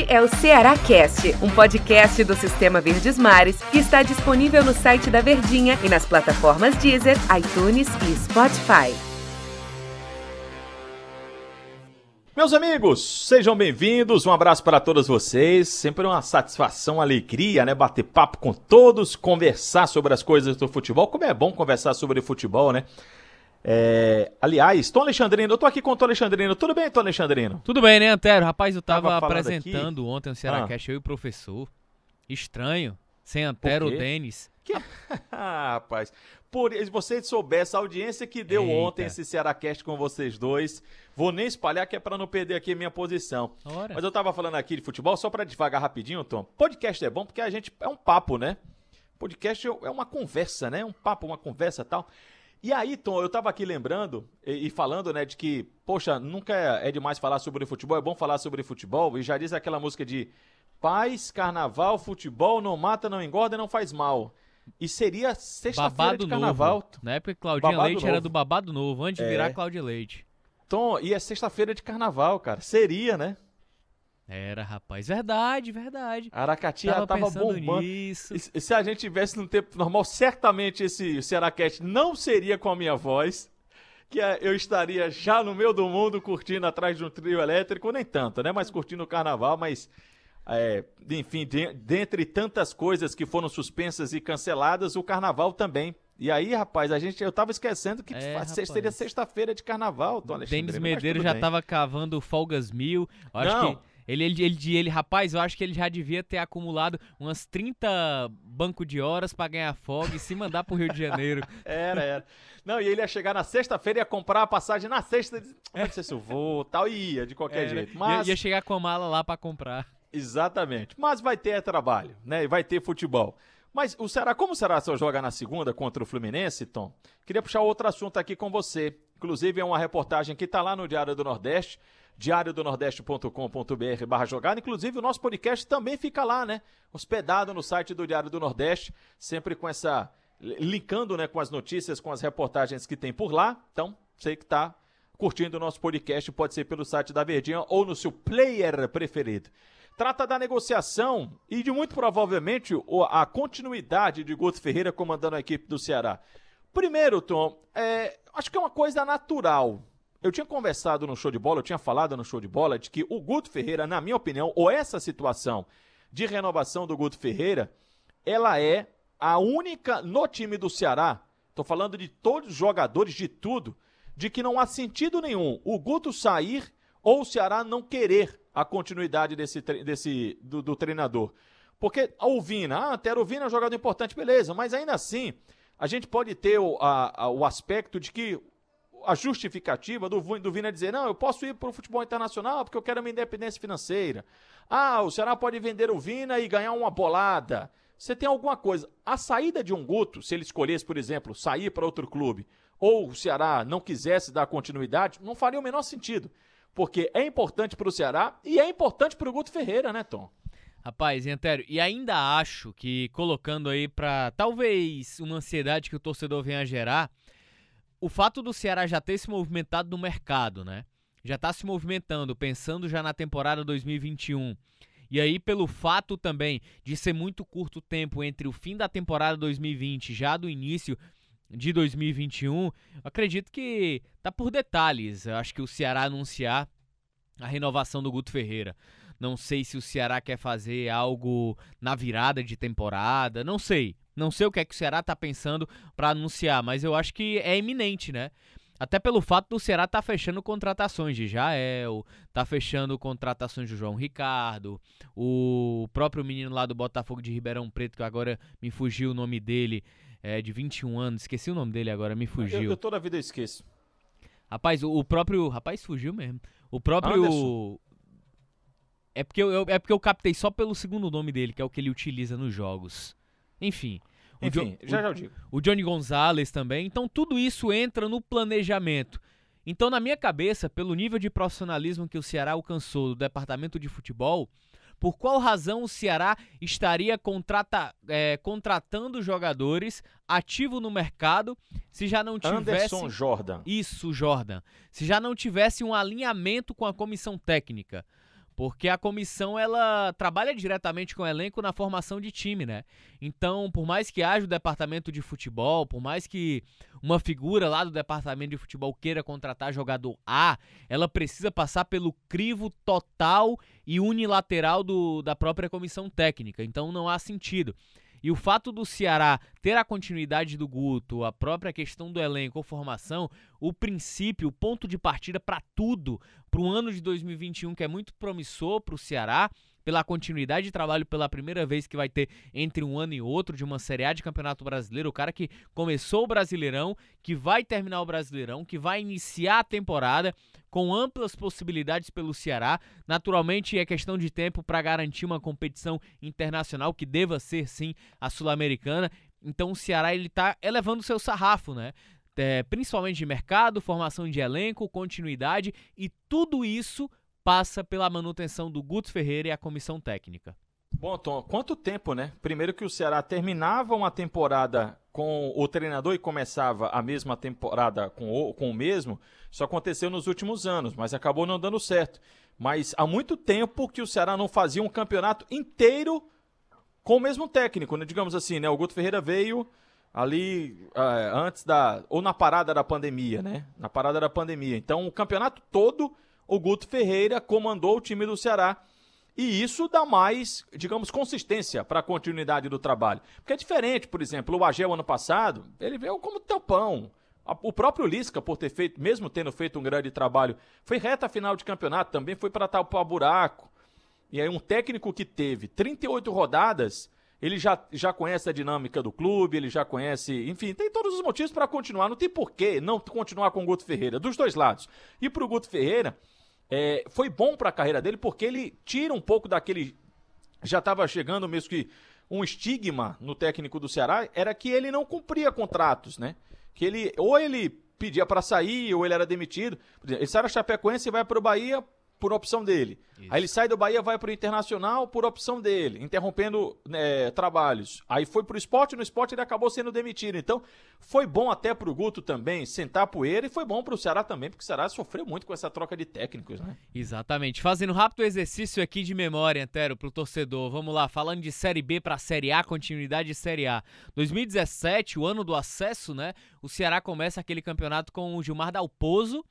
Este é o Ceará Cast, um podcast do Sistema Verdes Mares que está disponível no site da Verdinha e nas plataformas Deezer, iTunes e Spotify. Meus amigos, sejam bem-vindos. Um abraço para todos vocês. Sempre uma satisfação, alegria, né? Bater papo com todos, conversar sobre as coisas do futebol. Como é bom conversar sobre futebol, né? É, aliás, Tom Alexandrino, eu tô aqui com o Tom Alexandrino. Tudo bem, Tom Alexandrino? Tudo bem, né, Antero? Rapaz, eu tava, Tava apresentando ontem o Ceará Ah. Cash, eu e o professor. Estranho. Sem Antero, o quê? Denis. ah, rapaz. Por, se você soubesse a audiência que deu Eita. ontem esse Cearacast com vocês dois, vou nem espalhar que é para não perder aqui a minha posição. Ora. Mas eu tava falando aqui de futebol, só para devagar rapidinho, Tom. Podcast é bom porque a gente é um papo, né? Podcast é uma conversa, né? Um papo, uma conversa tal. E aí, Tom, eu tava aqui lembrando e, e falando, né, de que, poxa, nunca é, é demais falar sobre futebol, é bom falar sobre futebol. E já diz aquela música de paz, carnaval, futebol, não mata, não engorda e não faz mal. E seria sexta-feira de carnaval. novo. Na época Claudinha Babado Leite era novo. do babado novo, antes de É. virar Cláudia Leite. Tom, e é sexta-feira de carnaval, cara. Seria, né? Era, rapaz. Verdade, verdade. Aracati já Tava tava bombando. nisso. E se- a gente tivesse no tempo normal, certamente esse Cearacast não seria com a minha voz. Que é, eu estaria já no meio do mundo curtindo atrás de um trio elétrico, nem tanto, né? Mas curtindo o carnaval, mas. é, enfim, de- dentre tantas coisas que foram suspensas e canceladas, o carnaval também. E aí, rapaz, a gente, eu tava esquecendo que É, seria sexta-feira de carnaval, Tom Alexandre. Denis Medeiros já bem. tava cavando folgas mil. Acho Não. que ele, ele, ele, ele, rapaz, eu acho que ele já devia ter acumulado umas 30 banco de horas pra ganhar folga e se mandar pro Rio de Janeiro. Era, era. Não, e ele ia chegar na sexta-feira e ia comprar a passagem na sexta. e "Ah, Não sei se eu vou, tal, e ia de qualquer Era. jeito. Ia- Mas, ia chegar com a mala lá pra comprar. exatamente. Mas vai ter trabalho, né? E vai ter futebol. Mas o Ceará, como o Ceará só joga na segunda contra o Fluminense, Tom? Queria puxar outro assunto aqui com você. Inclusive é uma reportagem que está lá no Diário do Nordeste, diariodonordeste.com.br barra jogada. Inclusive o nosso podcast também fica lá, né? Hospedado no site do Diário do Nordeste, sempre com essa... linkando né, com as notícias, com as reportagens que tem por lá. Então, você que está curtindo o nosso podcast, pode ser pelo site da Verdinha ou no seu player preferido. Trata da negociação e de muito provavelmente a continuidade de Guto Ferreira comandando a equipe do Ceará. Primeiro, Tom, é, acho que é uma coisa natural. Eu tinha conversado no show de bola, eu tinha falado no show de bola de que o Guto Ferreira, na minha opinião, ou essa situação de renovação do Guto Ferreira, ela é a única no time do Ceará. Tô falando de todos os jogadores, de tudo, de que não há sentido nenhum o Guto sair ou o Ceará não querer a continuidade desse, desse do, do treinador. Porque o Vina, ah, Tero Vina é um jogador importante, beleza, mas ainda assim, a gente pode ter o, a- a- o aspecto de que a justificativa do, do Vina dizer, não, eu posso ir para o futebol internacional porque eu quero minha independência financeira. Ah, o Ceará pode vender o Vina e ganhar uma bolada. Você tem alguma coisa. A saída de um Guto, se ele escolhesse, por exemplo, sair para outro clube, ou o Ceará não quisesse dar continuidade, não faria o menor sentido. Porque é importante para o Ceará e é importante para o Guto Ferreira, né, Tom? Rapaz, e Antero, e ainda acho que colocando aí pra talvez uma ansiedade que o torcedor venha a gerar, o fato do Ceará já ter se movimentado no mercado, né? Já tá se movimentando, pensando já na temporada 2021. E aí, pelo fato também de ser muito curto o tempo entre o fim da temporada 2020 já do início de 2021, eu acredito que tá por detalhes. Eu acho que o Ceará anunciar a renovação do Guto Ferreira. Não sei se o Ceará quer fazer algo na virada de temporada, não sei. Não sei o que é que o Ceará tá pensando pra anunciar, mas eu acho que é iminente, né? Até pelo fato do Ceará tá fechando contratações de Jael, tá fechando contratações do João Ricardo, o próprio menino lá do Botafogo de Ribeirão Preto, que agora me fugiu o nome dele, é de 21 anos, esqueci o nome dele agora, me fugiu. Eu, eu toda a vida esqueço. Rapaz, o, o próprio. Rapaz, fugiu mesmo. O próprio. Anderson. É porque, eu, eu- é porque eu captei só pelo segundo nome dele, que é o que ele utiliza nos jogos. Enfim. o Enfim, Jo- já o- já eu digo. o Johnny Gonzalez também. Então tudo isso entra no planejamento. Então, na minha cabeça, pelo nível de profissionalismo que o Ceará alcançou do departamento de futebol, por qual razão o Ceará estaria contrata- é, contratando jogadores ativo no mercado se já não tivesse. Anderson Jordan. Isso, Jordan. Se já não tivesse um alinhamento com a comissão técnica. Porque a comissão ela trabalha diretamente com o elenco na formação de time, né? Então, por mais que haja o departamento de futebol, por mais que uma figura lá do departamento de futebol queira contratar jogador A, ela precisa passar pelo crivo total e unilateral do, da própria comissão técnica. Então, não há sentido. E o fato do Ceará ter a continuidade do Guto, a própria questão do elenco formação, o princípio, o ponto de partida para tudo, para o ano de 2021 que é muito promissor para o Ceará, pela continuidade de trabalho pela primeira vez que vai ter entre um ano e outro de uma Série A de Campeonato Brasileiro, o cara que começou o Brasileirão, que vai terminar o Brasileirão, que vai iniciar a temporada com amplas possibilidades pelo Ceará. Naturalmente é questão de tempo para garantir uma competição internacional que deva ser sim a sul-americana. Então o Ceará ele tá elevando seu sarrafo, né? É, principalmente de mercado, formação de elenco, continuidade e tudo isso passa pela manutenção do Guto Ferreira e a comissão técnica. Bom, Tom, quanto tempo, né? Primeiro que o Ceará terminava uma temporada com o treinador e começava a mesma temporada com o, com o mesmo, isso aconteceu nos últimos anos, mas acabou não dando certo. Mas há muito tempo que o Ceará não fazia um campeonato inteiro com o mesmo técnico, né? digamos assim, né? O Guto Ferreira veio ali uh, antes da. ou na parada da pandemia, né? Na parada da pandemia. Então, o campeonato todo o Guto Ferreira comandou o time do Ceará. E isso dá mais, digamos, consistência para a continuidade do trabalho. Porque é diferente, por exemplo, o Agel ano passado, ele veio como teu pão. O próprio Lisca, por ter feito, mesmo tendo feito um grande trabalho, foi reta final de campeonato, também foi para tapar buraco. E aí um técnico que teve 38 rodadas, ele já, já conhece a dinâmica do clube, ele já conhece, enfim, tem todos os motivos para continuar. Não tem porquê não continuar com o Guto Ferreira, dos dois lados. E para o Guto Ferreira, é, foi bom para a carreira dele porque ele tira um pouco daquele. Já estava chegando mesmo que um estigma no técnico do Ceará era que ele não cumpria contratos, né? Que ele ou ele pedia para sair ou ele era demitido. Ele sai da Chapecoense e vai para o Bahia por opção dele. Isso. Aí ele sai do Bahia, vai para o Internacional por opção dele, interrompendo né, trabalhos. Aí foi para o esporte, no esporte ele acabou sendo demitido. Então, foi bom até para o Guto também sentar poeira e foi bom para o Ceará também, porque o Ceará sofreu muito com essa troca de técnicos, né? Exatamente. Fazendo um rápido exercício aqui de memória, Antero, para o torcedor. Vamos lá, falando de Série B para Série A, continuidade de Série A. 2017, o ano do acesso, né? O Ceará começa aquele campeonato com o Gilmar Dalpozo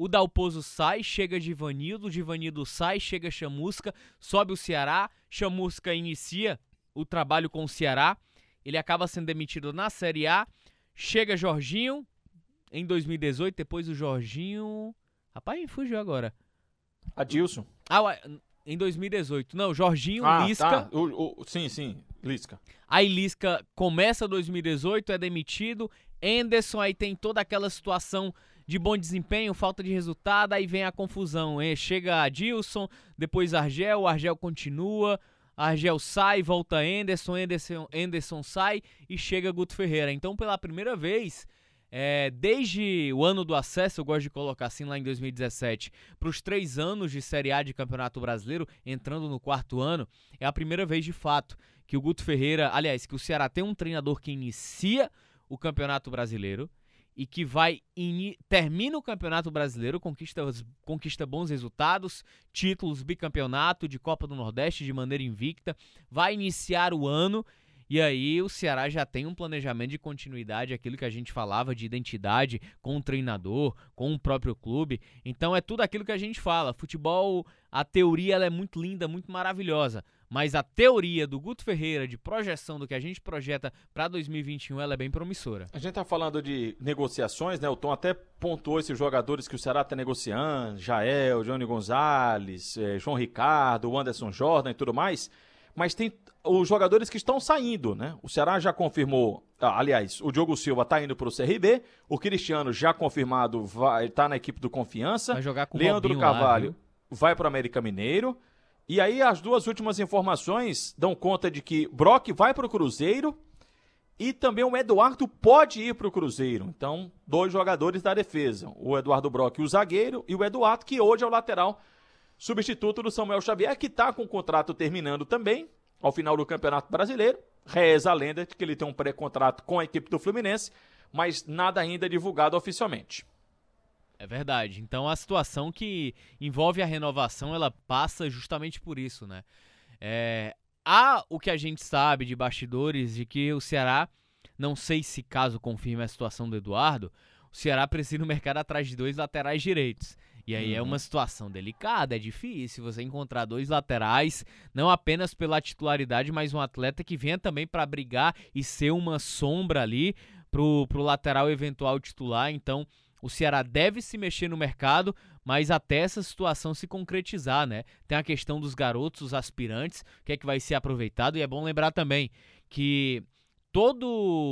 o Dalpozo sai, chega Divanildo, Divanildo sai, chega Chamusca, sobe o Ceará, Chamusca inicia o trabalho com o Ceará, ele acaba sendo demitido na Série A, chega Jorginho em 2018, depois o Jorginho... Rapaz, fugiu agora. Adilson. Ah, em 2018. Não, Jorginho, ah, Lisca. Tá. O, o, sim, sim, Lisca. Aí Lisca começa 2018, é demitido. Anderson aí tem toda aquela situação de bom desempenho, falta de resultado, aí vem a confusão. Hein? Chega Adilson, depois Argel, Argel continua, Argel sai, volta Anderson, Anderson, Anderson sai e chega Guto Ferreira. Então, pela primeira vez, é, desde o ano do acesso, eu gosto de colocar assim lá em 2017, para os três anos de Série A de Campeonato Brasileiro, entrando no quarto ano, é a primeira vez de fato que o Guto Ferreira, aliás, que o Ceará tem um treinador que inicia o Campeonato Brasileiro e que vai termina o Campeonato Brasileiro, conquista, conquista bons resultados, títulos, bicampeonato de Copa do Nordeste de maneira invicta, vai iniciar o ano e aí o Ceará já tem um planejamento de continuidade, aquilo que a gente falava de identidade com o treinador, com o próprio clube. Então é tudo aquilo que a gente fala. Futebol, a teoria ela é muito linda, muito maravilhosa mas a teoria do Guto Ferreira de projeção do que a gente projeta para 2021 ela é bem promissora. A gente tá falando de negociações, né? O Tom até pontuou esses jogadores que o Ceará tá negociando, Jael, Johnny Gonzalez, eh, João Ricardo, Anderson Jordan e tudo mais, mas tem os jogadores que estão saindo, né? O Ceará já confirmou, ah, aliás, o Diogo Silva tá indo para o CRB, o Cristiano já confirmado vai tá na equipe do Confiança, vai jogar com Leandro o Carvalho lá, vai para o América Mineiro. E aí as duas últimas informações dão conta de que Brock vai para o Cruzeiro e também o Eduardo pode ir para o Cruzeiro. Então, dois jogadores da defesa, o Eduardo Brock, o zagueiro, e o Eduardo, que hoje é o lateral substituto do Samuel Xavier, que está com o contrato terminando também, ao final do Campeonato Brasileiro. Reza a lenda de que ele tem um pré-contrato com a equipe do Fluminense, mas nada ainda divulgado oficialmente. É verdade. Então a situação que envolve a renovação, ela passa justamente por isso, né? É, há o que a gente sabe de bastidores de que o Ceará, não sei se caso confirme a situação do Eduardo, o Ceará precisa no mercado atrás de dois laterais direitos. E aí uhum. é uma situação delicada, é difícil você encontrar dois laterais, não apenas pela titularidade, mas um atleta que venha também para brigar e ser uma sombra ali pro, pro lateral eventual titular. Então, o Ceará deve se mexer no mercado, mas até essa situação se concretizar, né? Tem a questão dos garotos, os aspirantes, o que é que vai ser aproveitado. E é bom lembrar também que todo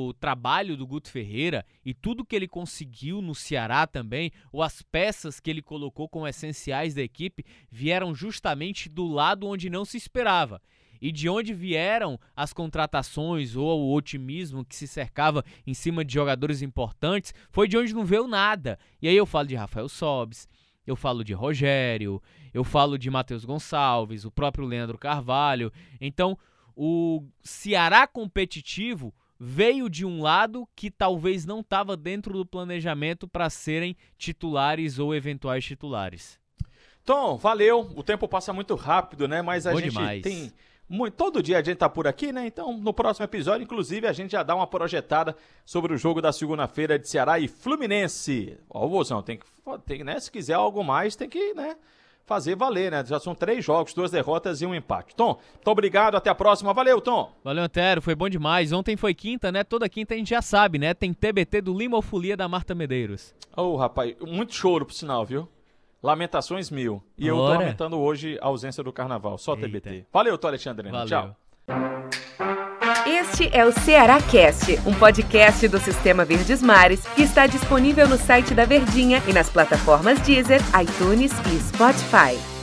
o trabalho do Guto Ferreira e tudo que ele conseguiu no Ceará também, ou as peças que ele colocou como essenciais da equipe, vieram justamente do lado onde não se esperava. E de onde vieram as contratações ou o otimismo que se cercava em cima de jogadores importantes, foi de onde não veio nada. E aí eu falo de Rafael Sobes, eu falo de Rogério, eu falo de Matheus Gonçalves, o próprio Leandro Carvalho. Então, o Ceará competitivo veio de um lado que talvez não estava dentro do planejamento para serem titulares ou eventuais titulares. Tom, valeu. O tempo passa muito rápido, né? Mas a Bom gente demais. tem muito, todo dia a gente tá por aqui, né? Então, no próximo episódio, inclusive, a gente já dá uma projetada sobre o jogo da segunda-feira de Ceará e Fluminense. Ó, o Vozão, tem que, tem, né? Se quiser algo mais, tem que, né? fazer valer, né? Já são três jogos, duas derrotas e um empate. Tom, muito obrigado, até a próxima. Valeu, Tom. Valeu, Antero, foi bom demais. Ontem foi quinta, né? Toda quinta a gente já sabe, né? Tem TBT do Lima Folia da Marta Medeiros. Ô, oh, rapaz, muito choro pro sinal, viu? Lamentações mil. E Ora. eu tô lamentando hoje a ausência do carnaval, só Eita. TBT. Valeu, Tô Alexandre. Valeu. Tchau. Este é o Ceará Cast, um podcast do Sistema Verdes Mares que está disponível no site da Verdinha e nas plataformas Deezer, iTunes e Spotify.